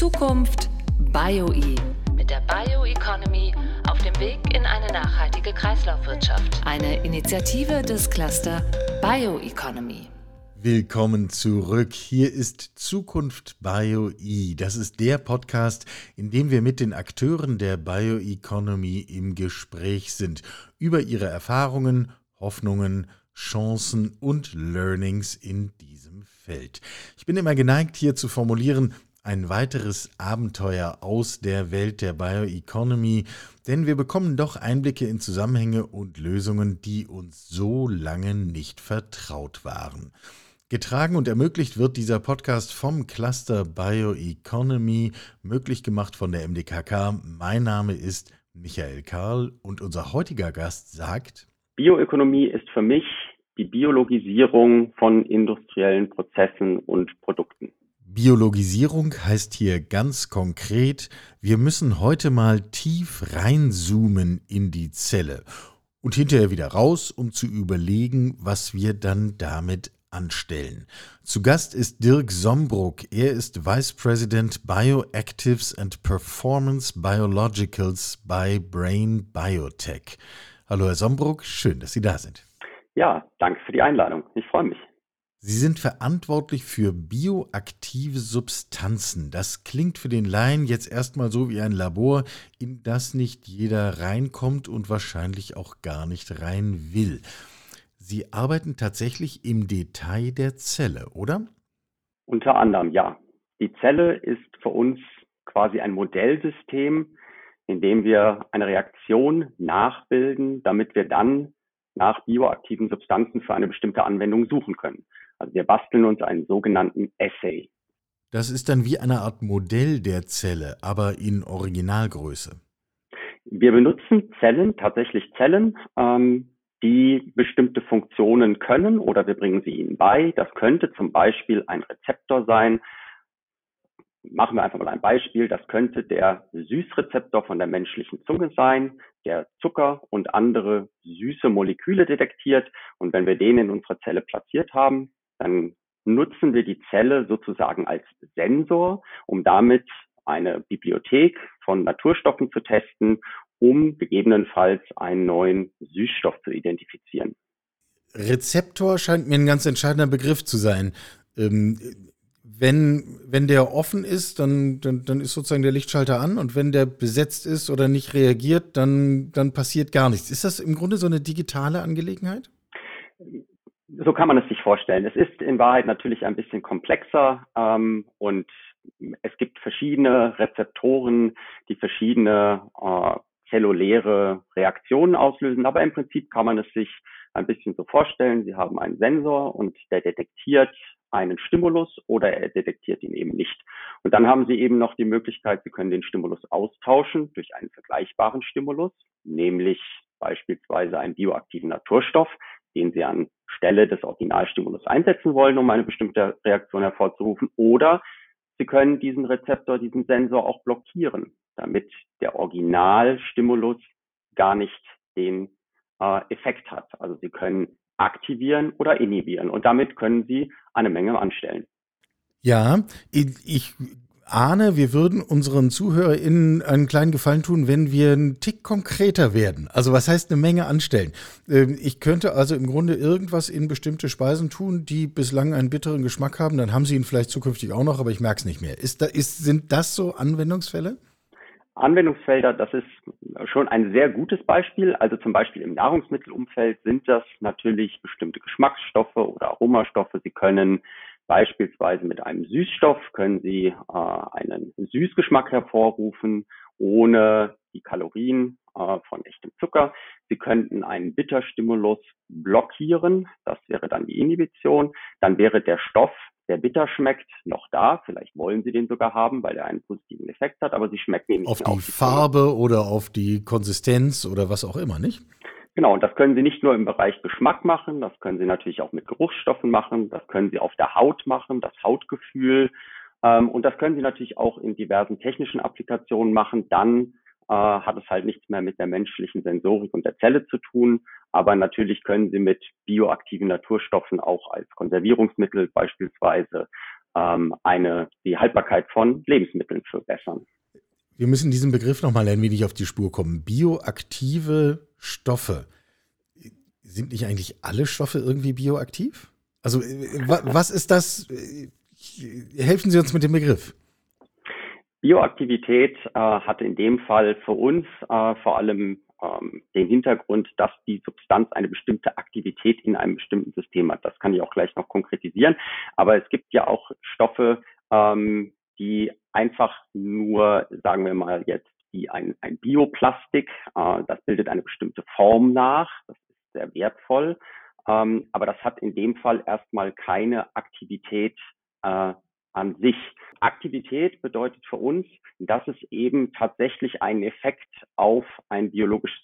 Zukunft BioE mit der Bioeconomy auf dem Weg in eine nachhaltige Kreislaufwirtschaft. Eine Initiative des Cluster Bioeconomy. Willkommen zurück. Hier ist Zukunft BioE. Das ist der Podcast, in dem wir mit den Akteuren der Bioeconomy im Gespräch sind über ihre Erfahrungen, Hoffnungen, Chancen und Learnings in diesem Feld. Ich bin immer geneigt, hier zu formulieren, ein weiteres Abenteuer aus der Welt der Bioeconomy, denn wir bekommen doch Einblicke in Zusammenhänge und Lösungen, die uns so lange nicht vertraut waren. Getragen und ermöglicht wird dieser Podcast vom Cluster Bioeconomy, möglich gemacht von der MDKK. Mein Name ist Michael Karl und unser heutiger Gast sagt, Bioökonomie ist für mich die Biologisierung von industriellen Prozessen und Produkten. Biologisierung heißt hier ganz konkret, wir müssen heute mal tief reinzoomen in die Zelle und hinterher wieder raus, um zu überlegen, was wir dann damit anstellen. Zu Gast ist Dirk Sombruck. Er ist Vice President Bioactives and Performance Biologicals bei Brain Biotech. Hallo Herr Sombruck, schön, dass Sie da sind. Ja, danke für die Einladung. Ich freue mich. Sie sind verantwortlich für bioaktive Substanzen. Das klingt für den Laien jetzt erstmal so wie ein Labor, in das nicht jeder reinkommt und wahrscheinlich auch gar nicht rein will. Sie arbeiten tatsächlich im Detail der Zelle, oder? Unter anderem, ja. Die Zelle ist für uns quasi ein Modellsystem, in dem wir eine Reaktion nachbilden, damit wir dann nach bioaktiven Substanzen für eine bestimmte Anwendung suchen können. Also wir basteln uns einen sogenannten Assay. Das ist dann wie eine Art Modell der Zelle, aber in Originalgröße. Wir benutzen Zellen, tatsächlich Zellen, ähm, die bestimmte Funktionen können oder wir bringen sie ihnen bei. Das könnte zum Beispiel ein Rezeptor sein, machen wir einfach mal ein Beispiel. Das könnte der Süßrezeptor von der menschlichen Zunge sein, der Zucker und andere süße Moleküle detektiert. Und wenn wir den in unserer Zelle platziert haben, dann nutzen wir die Zelle sozusagen als Sensor, um damit eine Bibliothek von Naturstoffen zu testen, um gegebenenfalls einen neuen Süßstoff zu identifizieren. Rezeptor scheint mir ein ganz entscheidender Begriff zu sein. Ähm, wenn, wenn der offen ist, dann, dann, dann ist sozusagen der Lichtschalter an und wenn der besetzt ist oder nicht reagiert, dann, dann passiert gar nichts. Ist das im Grunde so eine digitale Angelegenheit? So kann man es sich vorstellen. Es ist in Wahrheit natürlich ein bisschen komplexer ähm, und es gibt verschiedene Rezeptoren, die verschiedene äh, zelluläre Reaktionen auslösen, aber im Prinzip kann man es sich ein bisschen so vorstellen. Sie haben einen Sensor und der detektiert einen Stimulus oder er detektiert ihn eben nicht. Und dann haben Sie eben noch die Möglichkeit, Sie können den Stimulus austauschen durch einen vergleichbaren Stimulus, nämlich beispielsweise einen bioaktiven Naturstoff, den Sie an Stelle des Originalstimulus einsetzen wollen, um eine bestimmte Reaktion hervorzurufen. Oder Sie können diesen Rezeptor, diesen Sensor auch blockieren, damit der Originalstimulus gar nicht den äh, Effekt hat. Also Sie können aktivieren oder inhibieren. Und damit können Sie eine Menge anstellen. Ja, ich ahne, wir würden unseren ZuhörerInnen einen kleinen Gefallen tun, wenn wir einen Tick konkreter werden. Also was heißt eine Menge anstellen? Ähm, ich könnte also im Grunde irgendwas in bestimmte Speisen tun, die bislang einen bitteren Geschmack haben. Dann haben sie ihn vielleicht zukünftig auch noch, aber ich merke es nicht mehr. Ist da, ist, sind das so Anwendungsfälle? Anwendungsfelder, das ist schon ein sehr gutes Beispiel. Also zum Beispiel im Nahrungsmittelumfeld sind das natürlich bestimmte Geschmacksstoffe oder Aromastoffe. Sie können beispielsweise mit einem Süßstoff können Sie äh, einen Süßgeschmack hervorrufen, ohne die Kalorien äh, von echtem Zucker. Sie könnten einen Bitterstimulus blockieren. Das wäre dann die Inhibition. Dann wäre der Stoff der bitter schmeckt, noch da. Vielleicht wollen Sie den sogar haben, weil er einen positiven Effekt hat, aber Sie schmecken ihn nicht. Auf die, auf die Farbe Zunge. oder auf die Konsistenz oder was auch immer, nicht? Genau, und das können Sie nicht nur im Bereich Geschmack machen, das können Sie natürlich auch mit Geruchsstoffen machen, das können Sie auf der Haut machen, das Hautgefühl. Ähm, und das können Sie natürlich auch in diversen technischen Applikationen machen, dann äh, hat es halt nichts mehr mit der menschlichen Sensorik und der Zelle zu tun. Aber natürlich können sie mit bioaktiven Naturstoffen auch als Konservierungsmittel beispielsweise ähm, eine, die Haltbarkeit von Lebensmitteln verbessern. Wir müssen diesen Begriff nochmal ein wenig auf die Spur kommen. Bioaktive Stoffe. Sind nicht eigentlich alle Stoffe irgendwie bioaktiv? Also äh, was ist das? Äh, helfen Sie uns mit dem Begriff. Bioaktivität äh, hat in dem Fall für uns äh, vor allem ähm, den Hintergrund, dass die Substanz eine bestimmte Aktivität in einem bestimmten System hat. Das kann ich auch gleich noch konkretisieren. Aber es gibt ja auch Stoffe, ähm, die einfach nur, sagen wir mal jetzt, wie ein, ein Bioplastik, äh, das bildet eine bestimmte Form nach, das ist sehr wertvoll, ähm, aber das hat in dem Fall erstmal keine Aktivität äh, an sich. Aktivität bedeutet für uns, dass es eben tatsächlich einen Effekt auf ein biologisches,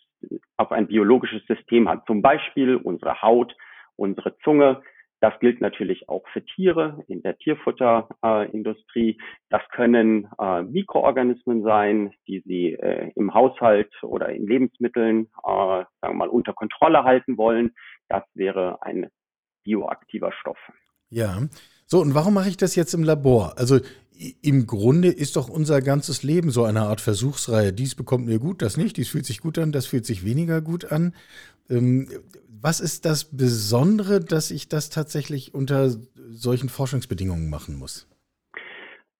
auf ein biologisches System hat. Zum Beispiel unsere Haut, unsere Zunge. Das gilt natürlich auch für Tiere in der Tierfutterindustrie. Äh, das können äh, Mikroorganismen sein, die Sie äh, im Haushalt oder in Lebensmitteln, äh, sagen wir mal, unter Kontrolle halten wollen. Das wäre ein bioaktiver Stoff. Ja, so, und warum mache ich das jetzt im Labor? Also im Grunde ist doch unser ganzes Leben so eine Art Versuchsreihe. Dies bekommt mir gut, das nicht, dies fühlt sich gut an, das fühlt sich weniger gut an. Ähm, was ist das Besondere, dass ich das tatsächlich unter solchen Forschungsbedingungen machen muss?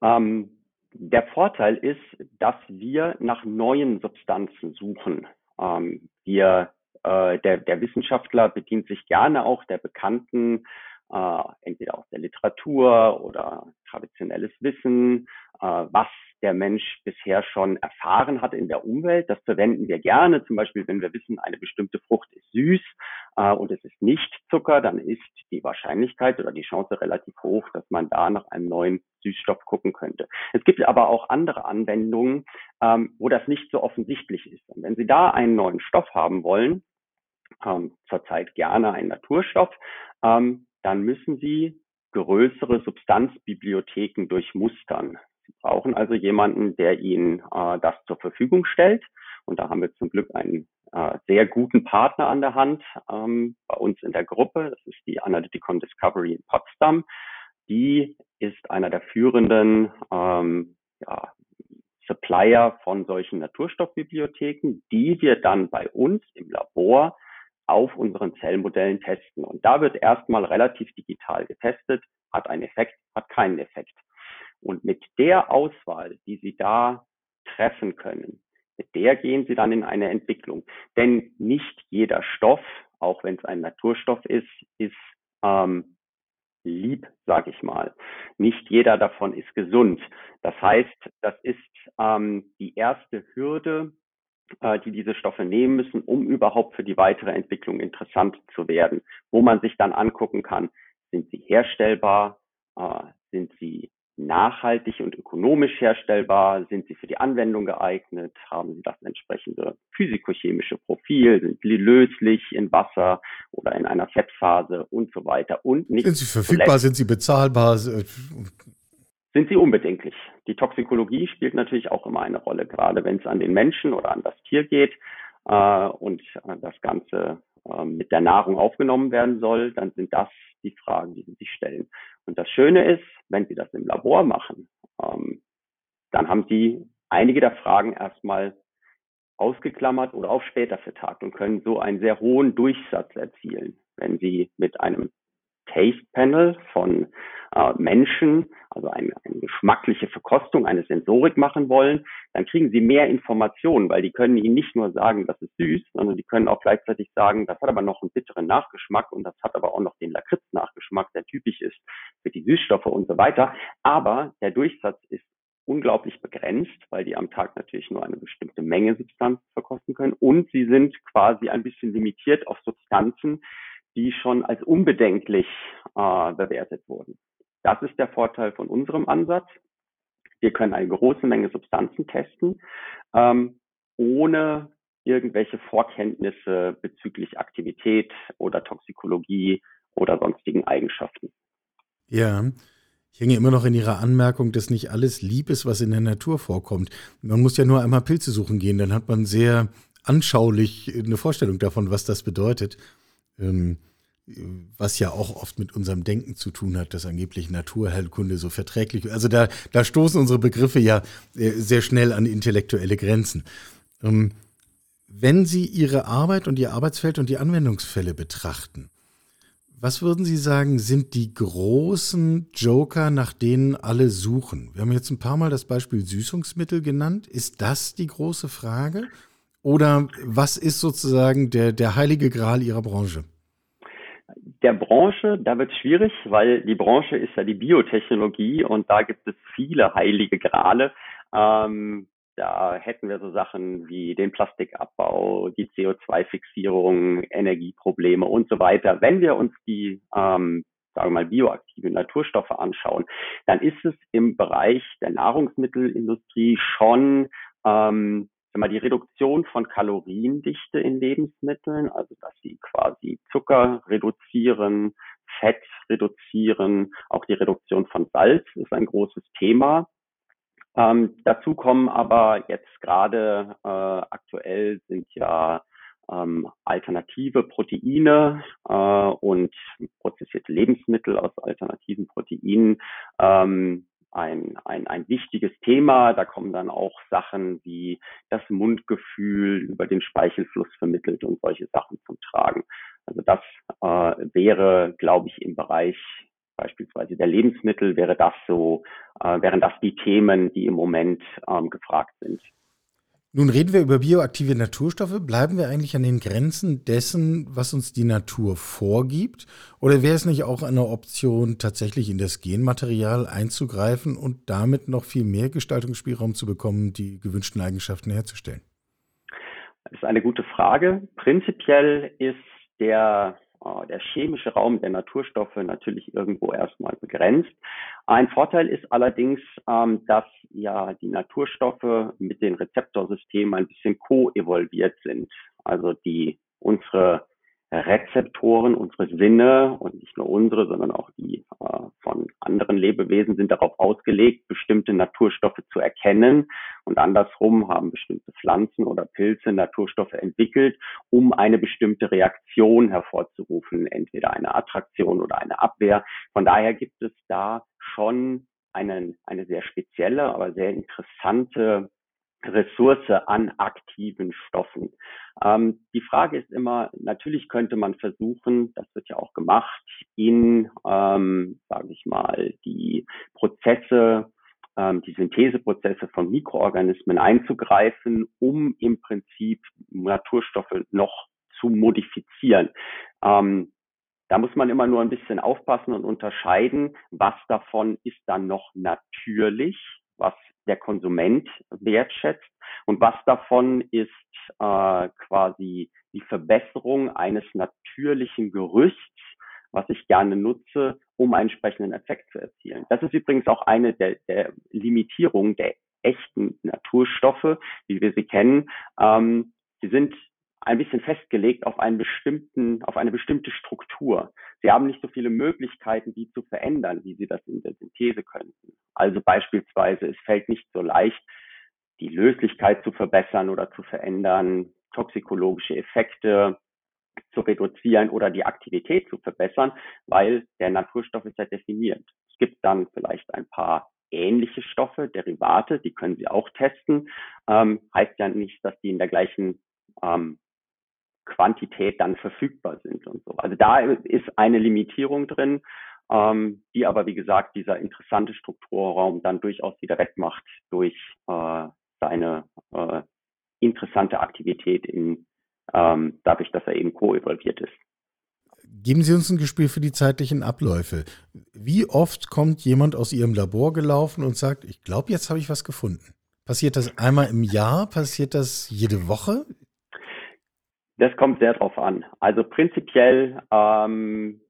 Ähm, der Vorteil ist, dass wir nach neuen Substanzen suchen. Ähm, wir, äh, der, der Wissenschaftler bedient sich gerne auch der bekannten äh, entweder aus der Literatur oder traditionelles Wissen, äh, was der Mensch bisher schon erfahren hat in der Umwelt. Das verwenden wir gerne. Zum Beispiel, wenn wir wissen, eine bestimmte Frucht ist süß äh, und es ist nicht Zucker, dann ist die Wahrscheinlichkeit oder die Chance relativ hoch, dass man da nach einem neuen Süßstoff gucken könnte. Es gibt aber auch andere Anwendungen, ähm, wo das nicht so offensichtlich ist. Und wenn Sie da einen neuen Stoff haben wollen, ähm, zurzeit gerne einen Naturstoff, ähm, dann müssen Sie größere Substanzbibliotheken durchmustern. Sie brauchen also jemanden, der Ihnen äh, das zur Verfügung stellt. Und da haben wir zum Glück einen äh, sehr guten Partner an der Hand ähm, bei uns in der Gruppe. Das ist die Analyticon Discovery in Potsdam. Die ist einer der führenden ähm, ja, Supplier von solchen Naturstoffbibliotheken, die wir dann bei uns im Labor auf unseren Zellmodellen testen. Und da wird erstmal relativ digital getestet, hat einen Effekt, hat keinen Effekt. Und mit der Auswahl, die Sie da treffen können, mit der gehen Sie dann in eine Entwicklung. Denn nicht jeder Stoff, auch wenn es ein Naturstoff ist, ist ähm, lieb, sage ich mal. Nicht jeder davon ist gesund. Das heißt, das ist ähm, die erste Hürde, die diese Stoffe nehmen müssen, um überhaupt für die weitere Entwicklung interessant zu werden, wo man sich dann angucken kann, sind sie herstellbar, äh, sind sie nachhaltig und ökonomisch herstellbar, sind sie für die Anwendung geeignet, haben sie das entsprechende physikochemische Profil, sind sie löslich in Wasser oder in einer Fettphase und so weiter und nicht sind sie verfügbar, sind sie bezahlbar, sind sie unbedenklich. Die Toxikologie spielt natürlich auch immer eine Rolle, gerade wenn es an den Menschen oder an das Tier geht äh, und äh, das Ganze äh, mit der Nahrung aufgenommen werden soll, dann sind das die Fragen, die Sie sich stellen. Und das Schöne ist, wenn Sie das im Labor machen, ähm, dann haben Sie einige der Fragen erstmal ausgeklammert oder auf später vertagt und können so einen sehr hohen Durchsatz erzielen. Wenn Sie mit einem Taste Panel von Menschen, also eine, eine geschmackliche Verkostung, eine Sensorik machen wollen, dann kriegen sie mehr Informationen, weil die können ihnen nicht nur sagen, das ist süß, sondern die können auch gleichzeitig sagen, das hat aber noch einen bitteren Nachgeschmack und das hat aber auch noch den Lakritz-Nachgeschmack, der typisch ist für die Süßstoffe und so weiter. Aber der Durchsatz ist unglaublich begrenzt, weil die am Tag natürlich nur eine bestimmte Menge Substanz verkosten können und sie sind quasi ein bisschen limitiert auf Substanzen, die schon als unbedenklich äh, bewertet wurden. Das ist der Vorteil von unserem Ansatz. Wir können eine große Menge Substanzen testen, ähm, ohne irgendwelche Vorkenntnisse bezüglich Aktivität oder Toxikologie oder sonstigen Eigenschaften. Ja, Ich hänge immer noch in Ihrer Anmerkung, dass nicht alles lieb ist, was in der Natur vorkommt. Man muss ja nur einmal Pilze suchen gehen, dann hat man sehr anschaulich eine Vorstellung davon, was das bedeutet. Ähm, was ja auch oft mit unserem Denken zu tun hat, dass angeblich Naturheilkunde so verträglich. Also da, da stoßen unsere Begriffe ja äh, sehr schnell an intellektuelle Grenzen. Ähm, wenn Sie Ihre Arbeit und Ihr Arbeitsfeld und die Anwendungsfälle betrachten, was würden Sie sagen, sind die großen Joker, nach denen alle suchen? Wir haben jetzt ein paar Mal das Beispiel Süßungsmittel genannt. Ist das die große Frage? Oder was ist sozusagen der, der heilige Gral Ihrer Branche? Der Branche, da wird es schwierig, weil die Branche ist ja die Biotechnologie und da gibt es viele heilige Grale. Ähm, da hätten wir so Sachen wie den Plastikabbau, die CO2-Fixierung, Energieprobleme und so weiter. Wenn wir uns die, ähm, sagen wir mal, bioaktiven Naturstoffe anschauen, dann ist es im Bereich der Nahrungsmittelindustrie schon ähm, mal, die Reduktion von Kaloriendichte in Lebensmitteln, also dass sie quasi Zucker reduzieren, Fett reduzieren, auch die Reduktion von Salz ist ein großes Thema. Ähm, dazu kommen aber jetzt gerade äh, aktuell sind ja ähm, alternative Proteine äh, und prozessierte Lebensmittel aus alternativen Proteinen ähm, ein, ein, ein wichtiges Thema. Da kommen dann auch Sachen wie das Mundgefühl über den Speichelfluss vermittelt und solche Sachen zum Tragen. Also das äh, wäre, glaube ich, im Bereich beispielsweise der Lebensmittel wäre das so, äh, wären das die Themen, die im Moment ähm, gefragt sind. Nun reden wir über bioaktive Naturstoffe. Bleiben wir eigentlich an den Grenzen dessen, was uns die Natur vorgibt? Oder wäre es nicht auch eine Option, tatsächlich in das Genmaterial einzugreifen und damit noch viel mehr Gestaltungsspielraum zu bekommen, die gewünschten Eigenschaften herzustellen? Das ist eine gute Frage. Prinzipiell ist der der chemische Raum der Naturstoffe natürlich irgendwo erstmal begrenzt. Ein Vorteil ist allerdings, ähm, dass ja die Naturstoffe mit den Rezeptorsystemen ein bisschen co-evolviert sind. Also die unsere Rezeptoren, unsere Sinne und nicht nur unsere, sondern auch die äh, von anderen Lebewesen sind darauf ausgelegt, bestimmte Naturstoffe zu erkennen. Und andersrum haben bestimmte Pflanzen oder Pilze Naturstoffe entwickelt, um eine bestimmte Reaktion hervorzurufen, entweder eine Attraktion oder eine Abwehr. Von daher gibt es da schon einen, eine sehr spezielle, aber sehr interessante Ressource an aktiven Stoffen. Ähm, die Frage ist immer, natürlich könnte man versuchen, das wird ja auch gemacht, in, ähm, sage ich mal, die Prozesse, ähm, die Syntheseprozesse von Mikroorganismen einzugreifen, um im Prinzip Naturstoffe noch zu modifizieren. Ähm, da muss man immer nur ein bisschen aufpassen und unterscheiden, was davon ist dann noch natürlich, was der Konsument wertschätzt und was davon ist äh, quasi die Verbesserung eines natürlichen Gerüsts, was ich gerne nutze, um einen entsprechenden Effekt zu erzielen. Das ist übrigens auch eine der, der Limitierungen der echten Naturstoffe, wie wir sie kennen. Ähm, sie sind ein bisschen festgelegt auf einen bestimmten, auf eine bestimmte Struktur. Sie haben nicht so viele Möglichkeiten, die zu verändern, wie sie das in der Synthese könnten. Also beispielsweise, es fällt nicht so leicht, die Löslichkeit zu verbessern oder zu verändern, toxikologische Effekte zu reduzieren oder die Aktivität zu verbessern, weil der Naturstoff ist ja definiert. Es gibt dann vielleicht ein paar ähnliche Stoffe, Derivate, die können Sie auch testen. Ähm, heißt ja nicht, dass die in der gleichen ähm, Quantität dann verfügbar sind und so. Also da ist eine Limitierung drin, ähm, die aber wie gesagt dieser interessante Strukturraum dann durchaus wieder wettmacht durch äh, seine äh, interessante Aktivität in ähm, dadurch, dass er eben co-evolviert ist. Geben Sie uns ein Gespür für die zeitlichen Abläufe. Wie oft kommt jemand aus Ihrem Labor gelaufen und sagt, ich glaube, jetzt habe ich was gefunden? Passiert das einmal im Jahr? Passiert das jede Woche? Das kommt sehr drauf an. Also prinzipiell ähm,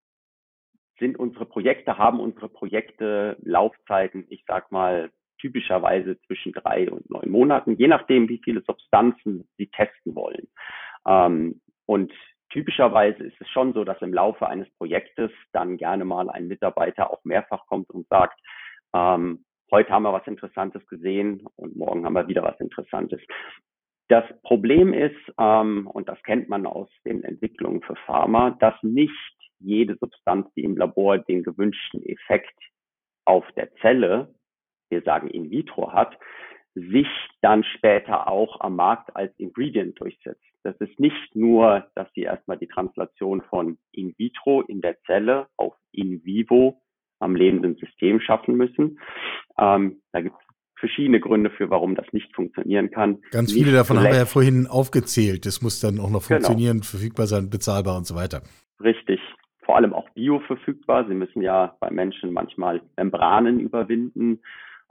sind unsere Projekte, haben unsere Projekte Laufzeiten, ich sag mal, typischerweise zwischen drei und neun Monaten, je nachdem, wie viele Substanzen sie testen wollen. Ähm, und typischerweise ist es schon so, dass im Laufe eines Projektes dann gerne mal ein Mitarbeiter auch mehrfach kommt und sagt, ähm, heute haben wir was Interessantes gesehen und morgen haben wir wieder was Interessantes. Das Problem ist, ähm, und das kennt man aus den Entwicklungen für Pharma, dass nicht jede Substanz, die im Labor den gewünschten Effekt auf der Zelle, wir sagen in vitro hat, sich dann später auch am Markt als Ingredient durchsetzt. Das ist nicht nur, dass sie erstmal die Translation von in vitro in der Zelle auf in vivo am lebenden System schaffen müssen. Ähm, da gibt es verschiedene Gründe für, warum das nicht funktionieren kann. Ganz viele nicht davon haben wir ja vorhin aufgezählt. Das muss dann auch noch genau. funktionieren, genau. verfügbar sein, bezahlbar und so weiter. Richtig. Vor allem auch bioverfügbar. Sie müssen ja bei Menschen manchmal Membranen überwinden,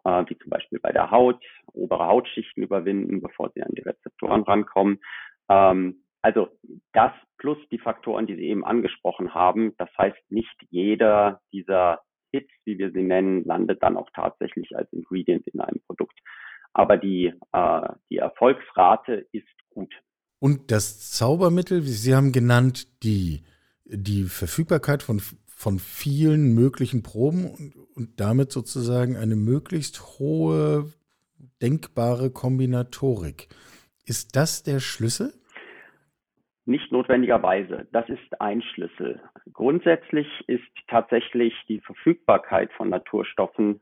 äh, wie zum Beispiel bei der Haut, obere Hautschichten überwinden, bevor sie an die Rezeptoren rankommen. Ähm, also das plus die Faktoren, die Sie eben angesprochen haben. Das heißt, nicht jeder dieser Hits, wie wir sie nennen, landet dann auch tatsächlich als Ingredient in einem Produkt. Aber die, äh, die Erfolgsrate ist gut. Und das Zaubermittel, Sie haben genannt, die, die Verfügbarkeit von, von vielen möglichen Proben und, und damit sozusagen eine möglichst hohe denkbare Kombinatorik. Ist das der Schlüssel? Nicht notwendigerweise. Das ist ein Schlüssel. Grundsätzlich ist tatsächlich die Verfügbarkeit von Naturstoffen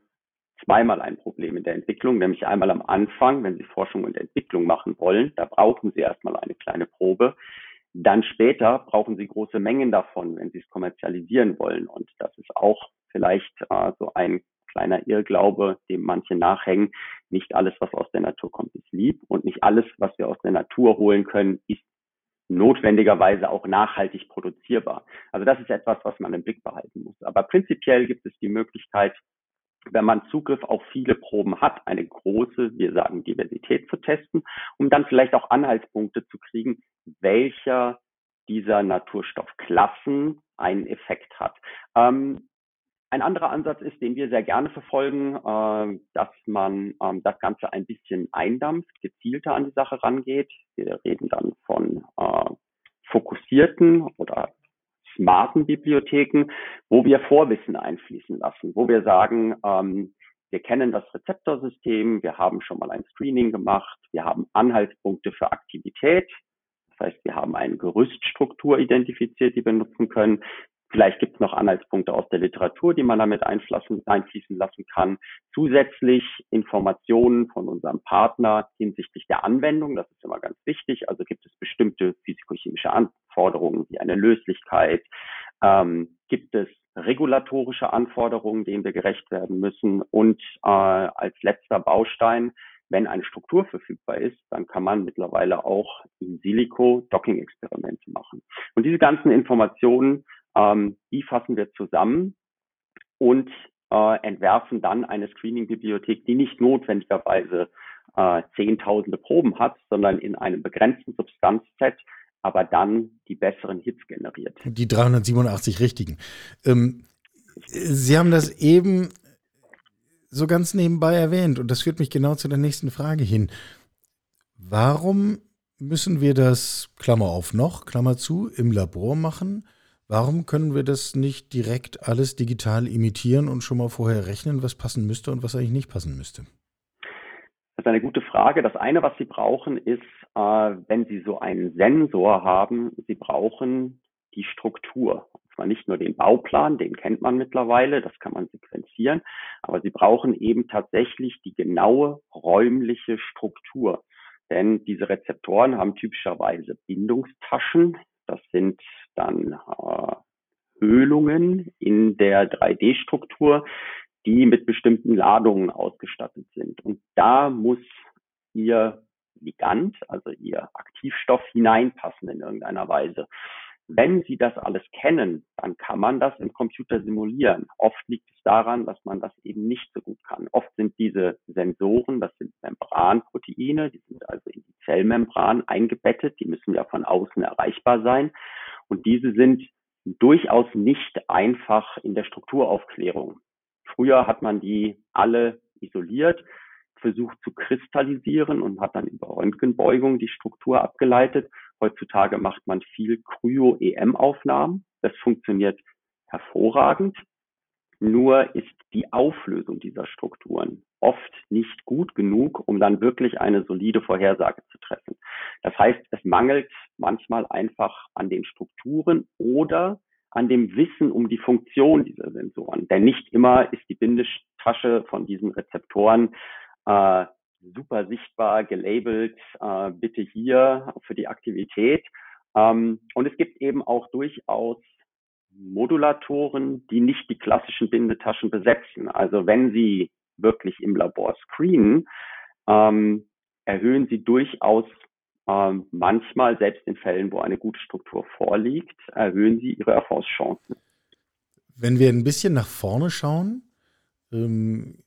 zweimal ein Problem in der Entwicklung, nämlich einmal am Anfang, wenn Sie Forschung und Entwicklung machen wollen, da brauchen Sie erstmal eine kleine Probe. Dann später brauchen Sie große Mengen davon, wenn Sie es kommerzialisieren wollen. Und das ist auch vielleicht äh, so ein kleiner Irrglaube, dem manche nachhängen. Nicht alles, was aus der Natur kommt, ist lieb und nicht alles, was wir aus der Natur holen können, ist notwendigerweise auch nachhaltig produzierbar. Also das ist etwas, was man im Blick behalten muss. Aber prinzipiell gibt es die Möglichkeit, wenn man Zugriff auf viele Proben hat, eine große, wir sagen Diversität zu testen, um dann vielleicht auch Anhaltspunkte zu kriegen, welcher dieser Naturstoffklassen einen Effekt hat. Ähm, ein anderer Ansatz ist, den wir sehr gerne verfolgen, äh, dass man ähm, das Ganze ein bisschen eindampft, gezielter an die Sache rangeht. Wir reden dann von äh, fokussierten oder smarten Bibliotheken, wo wir Vorwissen einfließen lassen, wo wir sagen, ähm, wir kennen das Rezeptorsystem, wir haben schon mal ein Screening gemacht, wir haben Anhaltspunkte für Aktivität. Das heißt, wir haben eine Gerüststruktur identifiziert, die wir nutzen können. Vielleicht gibt es noch Anhaltspunkte aus der Literatur, die man damit einfließen lassen kann. Zusätzlich Informationen von unserem Partner hinsichtlich der Anwendung. Das ist immer ganz wichtig. Also gibt es bestimmte physikochemische Anforderungen wie eine Löslichkeit. Ähm, gibt es regulatorische Anforderungen, denen wir gerecht werden müssen. Und äh, als letzter Baustein, wenn eine Struktur verfügbar ist, dann kann man mittlerweile auch in Silico Docking-Experimente machen. Und diese ganzen Informationen ähm, die fassen wir zusammen und äh, entwerfen dann eine Screening-Bibliothek, die nicht notwendigerweise äh, zehntausende Proben hat, sondern in einem begrenzten Substanzset aber dann die besseren Hits generiert. Die 387 richtigen. Ähm, Sie haben das eben so ganz nebenbei erwähnt und das führt mich genau zu der nächsten Frage hin. Warum müssen wir das, Klammer auf noch, Klammer zu, im Labor machen? Warum können wir das nicht direkt alles digital imitieren und schon mal vorher rechnen, was passen müsste und was eigentlich nicht passen müsste? Das ist eine gute Frage. Das eine, was Sie brauchen, ist, äh, wenn Sie so einen Sensor haben, Sie brauchen die Struktur. Und zwar nicht nur den Bauplan, den kennt man mittlerweile, das kann man sequenzieren, aber Sie brauchen eben tatsächlich die genaue räumliche Struktur. Denn diese Rezeptoren haben typischerweise Bindungstaschen. Das sind dann äh, Höhlungen in der 3D-Struktur, die mit bestimmten Ladungen ausgestattet sind. Und da muss Ihr Ligand, also Ihr Aktivstoff hineinpassen in irgendeiner Weise. Wenn Sie das alles kennen, dann kann man das im Computer simulieren. Oft liegt es daran, dass man das eben nicht so gut kann. Oft sind diese Sensoren, das sind Membranproteine, die sind also in die Zellmembran eingebettet, die müssen ja von außen erreichbar sein. Und diese sind durchaus nicht einfach in der Strukturaufklärung. Früher hat man die alle isoliert, versucht zu kristallisieren und hat dann über Röntgenbeugung die Struktur abgeleitet. Heutzutage macht man viel Kryo-EM-Aufnahmen. Das funktioniert hervorragend. Nur ist die Auflösung dieser Strukturen oft nicht gut genug, um dann wirklich eine solide Vorhersage zu treffen. Das heißt, es mangelt manchmal einfach an den Strukturen oder an dem Wissen um die Funktion dieser Sensoren. Denn nicht immer ist die Bindetasche von diesen Rezeptoren äh, super sichtbar gelabelt, äh, bitte hier für die Aktivität. Ähm, und es gibt eben auch durchaus Modulatoren, die nicht die klassischen Bindetaschen besetzen. Also wenn Sie wirklich im Labor screenen, ähm, erhöhen Sie durchaus ähm, manchmal, selbst in Fällen, wo eine gute Struktur vorliegt, erhöhen Sie Ihre Erfolgschancen. Wenn wir ein bisschen nach vorne schauen, ähm,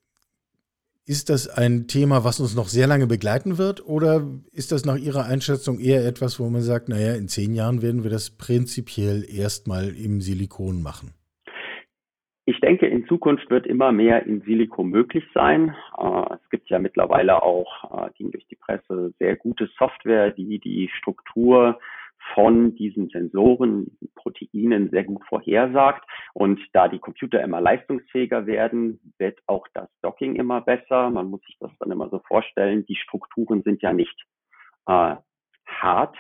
ist das ein Thema, was uns noch sehr lange begleiten wird? Oder ist das nach Ihrer Einschätzung eher etwas, wo man sagt, naja, in zehn Jahren werden wir das prinzipiell erstmal im Silikon machen? Ich denke, in Zukunft wird immer mehr in Silikon möglich sein. Äh, es gibt ja mittlerweile auch, äh, ging durch die Presse, sehr gute Software, die die Struktur von diesen Sensoren, Proteinen sehr gut vorhersagt. Und da die Computer immer leistungsfähiger werden, wird auch das Docking immer besser. Man muss sich das dann immer so vorstellen. Die Strukturen sind ja nicht äh, hart,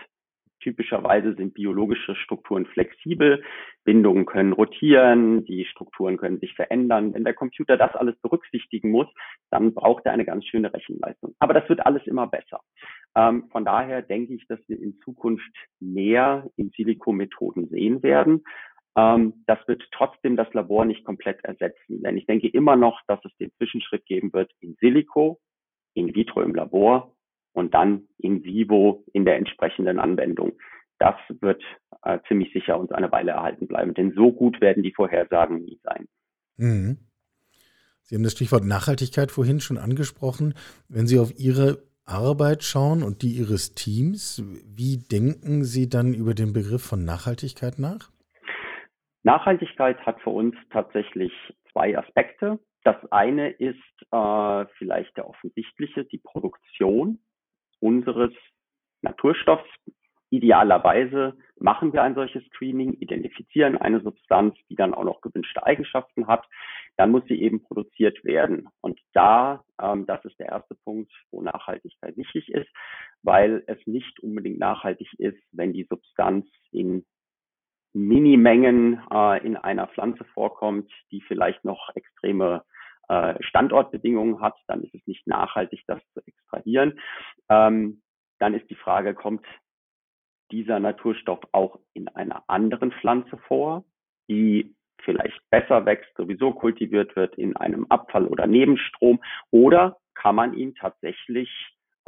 Typischerweise sind biologische Strukturen flexibel, Bindungen können rotieren, die Strukturen können sich verändern. Wenn der Computer das alles berücksichtigen muss, dann braucht er eine ganz schöne Rechenleistung. Aber das wird alles immer besser. Ähm, von daher denke ich, dass wir in Zukunft mehr in Silico-Methoden sehen werden. Ähm, das wird trotzdem das Labor nicht komplett ersetzen, denn ich denke immer noch, dass es den Zwischenschritt geben wird in Silico, in vitro im Labor und dann in vivo in der entsprechenden Anwendung. Das wird äh, ziemlich sicher uns eine Weile erhalten bleiben, denn so gut werden die Vorhersagen nie sein. Mhm. Sie haben das Stichwort Nachhaltigkeit vorhin schon angesprochen. Wenn Sie auf Ihre Arbeit schauen und die Ihres Teams, wie denken Sie dann über den Begriff von Nachhaltigkeit nach? Nachhaltigkeit hat für uns tatsächlich zwei Aspekte. Das eine ist äh, vielleicht der offensichtliche, die Produktion unseres Naturstoffs. Idealerweise machen wir ein solches Screening, identifizieren eine Substanz, die dann auch noch gewünschte Eigenschaften hat. Dann muss sie eben produziert werden. Und da, ähm, das ist der erste Punkt, wo Nachhaltigkeit wichtig ist, weil es nicht unbedingt nachhaltig ist, wenn die Substanz in Minimengen äh, in einer Pflanze vorkommt, die vielleicht noch extreme äh, Standortbedingungen hat, dann ist es nicht nachhaltig, das zu extrahieren. Ähm, dann ist die Frage, kommt dieser Naturstoff auch in einer anderen Pflanze vor, die vielleicht besser wächst, sowieso kultiviert wird in einem Abfall oder Nebenstrom, oder kann man ihn tatsächlich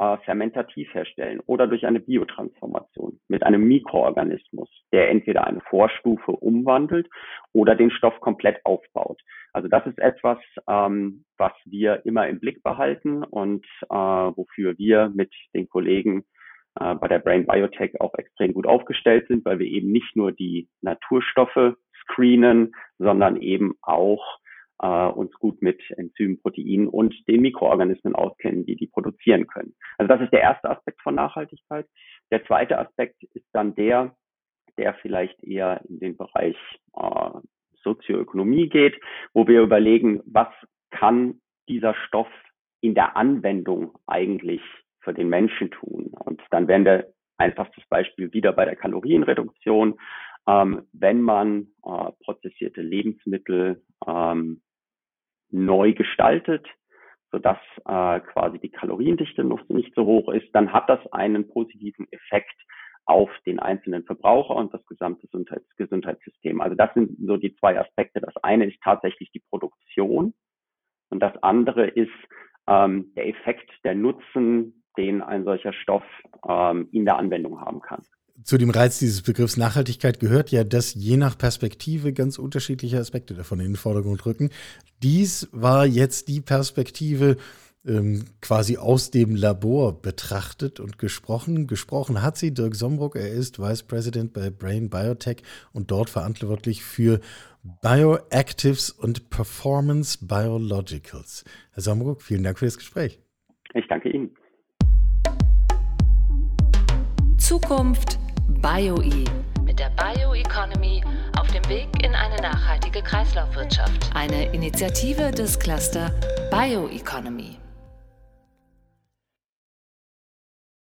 äh, fermentativ herstellen oder durch eine Biotransformation mit einem Mikroorganismus, der entweder eine Vorstufe umwandelt oder den Stoff komplett aufbaut. Also das ist etwas, ähm, was wir immer im Blick behalten und äh, wofür wir mit den Kollegen äh, bei der Brain Biotech auch extrem gut aufgestellt sind, weil wir eben nicht nur die Naturstoffe screenen, sondern eben auch äh, uns gut mit Enzymen, Proteinen und den Mikroorganismen auskennen, die die produzieren können. Also das ist der erste Aspekt von Nachhaltigkeit. Der zweite Aspekt ist dann der, der vielleicht eher in den Bereich äh, Sozioökonomie geht, wo wir überlegen, was kann dieser Stoff in der Anwendung eigentlich für den Menschen tun. Und dann wären wir einfachstes Beispiel wieder bei der Kalorienreduktion. Ähm, wenn man äh, prozessierte Lebensmittel ähm, neu gestaltet, sodass äh, quasi die Kaloriendichte noch nicht so hoch ist, dann hat das einen positiven Effekt auf den einzelnen Verbraucher und das gesamte Gesundheits Gesundheitssystem. Also das sind so die zwei Aspekte. Das eine ist tatsächlich die Produktion und das andere ist ähm, der Effekt, der Nutzen, den ein solcher Stoff ähm, in der Anwendung haben kann zu dem Reiz dieses Begriffs Nachhaltigkeit gehört ja, dass je nach Perspektive ganz unterschiedliche Aspekte davon in den Vordergrund rücken. Dies war jetzt die Perspektive ähm, quasi aus dem Labor betrachtet und gesprochen. Gesprochen hat sie Dirk Sombruck. Er ist Vice President bei Brain Biotech und dort verantwortlich für Bioactives und Performance Biologicals. Herr Sombruck, vielen Dank für das Gespräch. Ich danke Ihnen. Zukunft BioE mit der Bioeconomy auf dem Weg in eine nachhaltige Kreislaufwirtschaft. Eine Initiative des Cluster Bioeconomy.